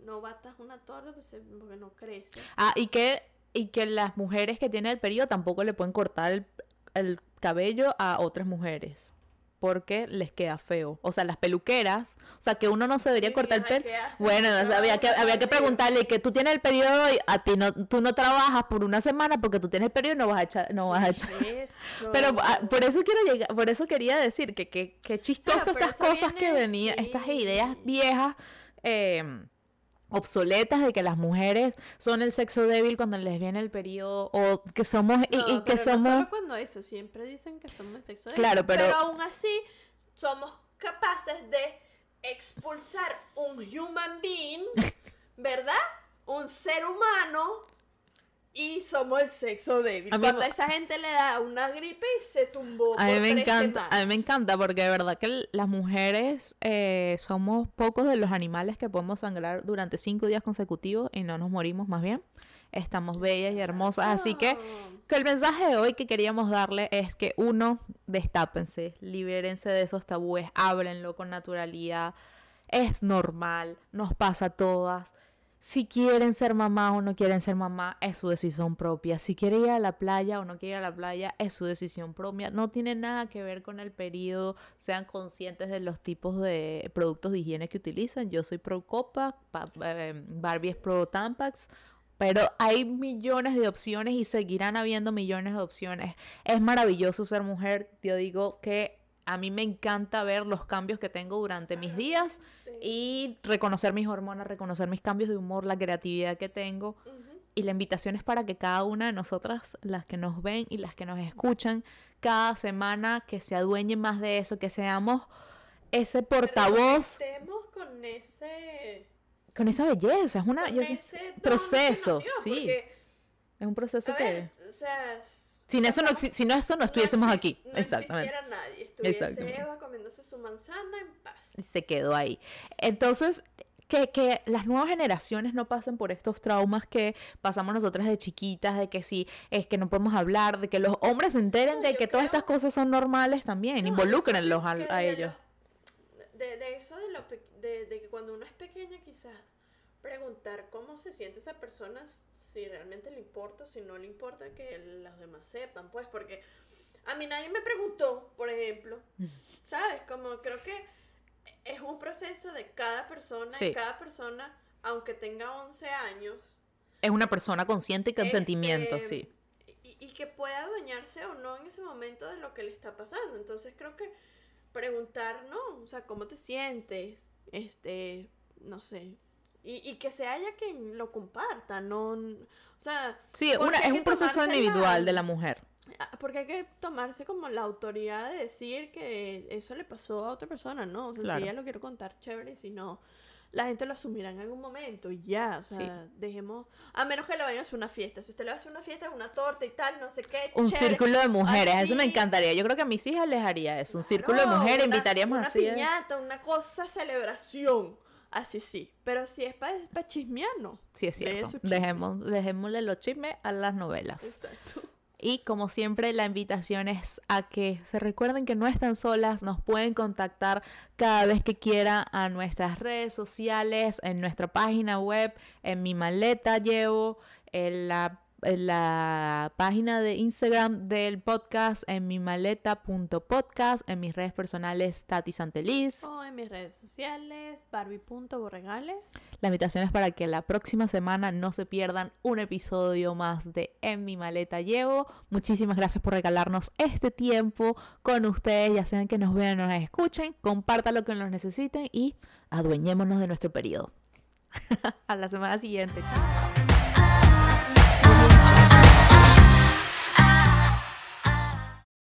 No batas una torta pues, eh, porque no crece. Ah, y que, y que las mujeres que tienen el periodo tampoco le pueden cortar el, el cabello a otras mujeres. Porque les queda feo. O sea, las peluqueras. O sea, que uno no se debería Sí, cortar el pelo. Bueno, o sea, No, había que, había que preguntarle que tú tienes el periodo y a ti no, tú no trabajas por una semana porque tú tienes el periodo y no vas a echar, no vas a echar. Eso. Pero ah, por eso quiero llegar, por eso quería decir que que, que chistoso Claro, estas cosas que venían, estas ideas viejas, eh, obsoletas de que las mujeres son el sexo débil cuando les viene el periodo o que somos y- No, y, que pero No somos solo cuando eso, siempre dicen que somos de sexo débil, Claro, pero- aún así somos capaces de expulsar un human being, [LAUGHS] ¿verdad? Un ser humano y somos el sexo débil. A Cuando me- a esa gente le da una gripe y se tumbó A mí me encanta, a mí me encanta porque de verdad que las mujeres eh, somos pocos de los animales que podemos sangrar durante cinco días consecutivos y no nos morimos más bien. Estamos bellas y hermosas, así que No. que el mensaje de hoy que queríamos darle es que uno, destápense, libérense de esos tabúes, háblenlo con naturalidad, es normal, nos pasa a todas. Si quieren ser mamá o no quieren ser mamá, es su decisión propia. Si quiere ir a la playa o no quiere ir a la playa, es su decisión propia. No tiene nada que ver con el periodo. Sean conscientes de los tipos de productos de higiene que utilizan. Yo soy pro Copa, pa- eh, Barbie es pro Tampax. Pero hay millones de opciones y seguirán habiendo millones de opciones. Es maravilloso ser mujer. Yo digo que a mí me encanta ver los cambios que tengo durante mis días y reconocer mis hormonas, reconocer mis cambios de humor, la creatividad que tengo. Y la invitación es para que cada una de nosotras, las que nos ven y las que nos escuchan, cada semana que se adueñen más de eso, que seamos ese portavoz Estemos con ese, con esa belleza. Es una, yo ese proceso, dio, sí. porque, es un proceso que... ver, o sea, Sin eso no, si no eso no estuviésemos exi- aquí. No Exactamente. nadie. Estuviese. Eva comiéndose su manzana en paz. Y se quedó ahí. Entonces, que, que las nuevas generaciones no pasen por estos traumas que pasamos nosotras de chiquitas, de que sí, es que no podemos hablar, de que los hombres se enteren No, de que todas estas cosas son normales también, No, yo involúcrenlos a, a ellos. los- De, de eso de, lo de, de que cuando uno es pequeña quizás preguntar cómo se siente esa persona, si realmente le importa si no le importa que los demás sepan, pues porque a mí nadie me preguntó, por ejemplo, ¿sabes? Como creo que es un proceso de cada persona Sí. y cada persona, aunque tenga 11 años, Es una persona consciente y con Este, sentimientos, sí. Y, y que pueda adueñarse o no en ese momento de lo que le está pasando. Entonces creo que preguntar, ¿no? O sea, ¿cómo te sientes? Este, no sé. Y, y que se haya quien lo comparta, no... O sea, Sí, una, es un proceso individual de la mujer. Ah, porque hay que tomarse como la autoridad de decir que eso le pasó a otra persona, ¿no? O sea, Claro. si ella lo quiere contar, chévere, si no, la gente lo asumirá en algún momento y ya, o sea, Sí. dejemos, a menos que le vayan a hacer una fiesta, si usted le va a hacer una fiesta, una torta y tal, no sé qué, Un chévere. círculo de mujeres, eso me Así, encantaría. Yo creo que a mis hijas les haría eso. Un círculo de mujeres, una- invitaríamos una así. a- piñata, una cosa, celebración, así sí, pero si es para chismear, no. Sí, es cierto. Dejemos, dejémosle los chismes a las novelas. Exacto. Y como siempre, la invitación es a que se recuerden que no están solas, nos pueden contactar cada vez que quieran a nuestras redes sociales, en nuestra página web, en mi maleta llevo, en la, la página de Instagram del podcast, en mi maleta.podcast, en mis redes personales Tati Santeliz. O en mis redes sociales, barbie.borregales. La invitación es para que la próxima semana no se pierdan un episodio más de En mi maleta llevo. Muchísimas gracias por regalarnos este tiempo con ustedes, ya sean que nos vean o nos escuchen. Compártalo con los necesiten y adueñémonos de nuestro periodo. [LAUGHS] A la semana siguiente. Chao.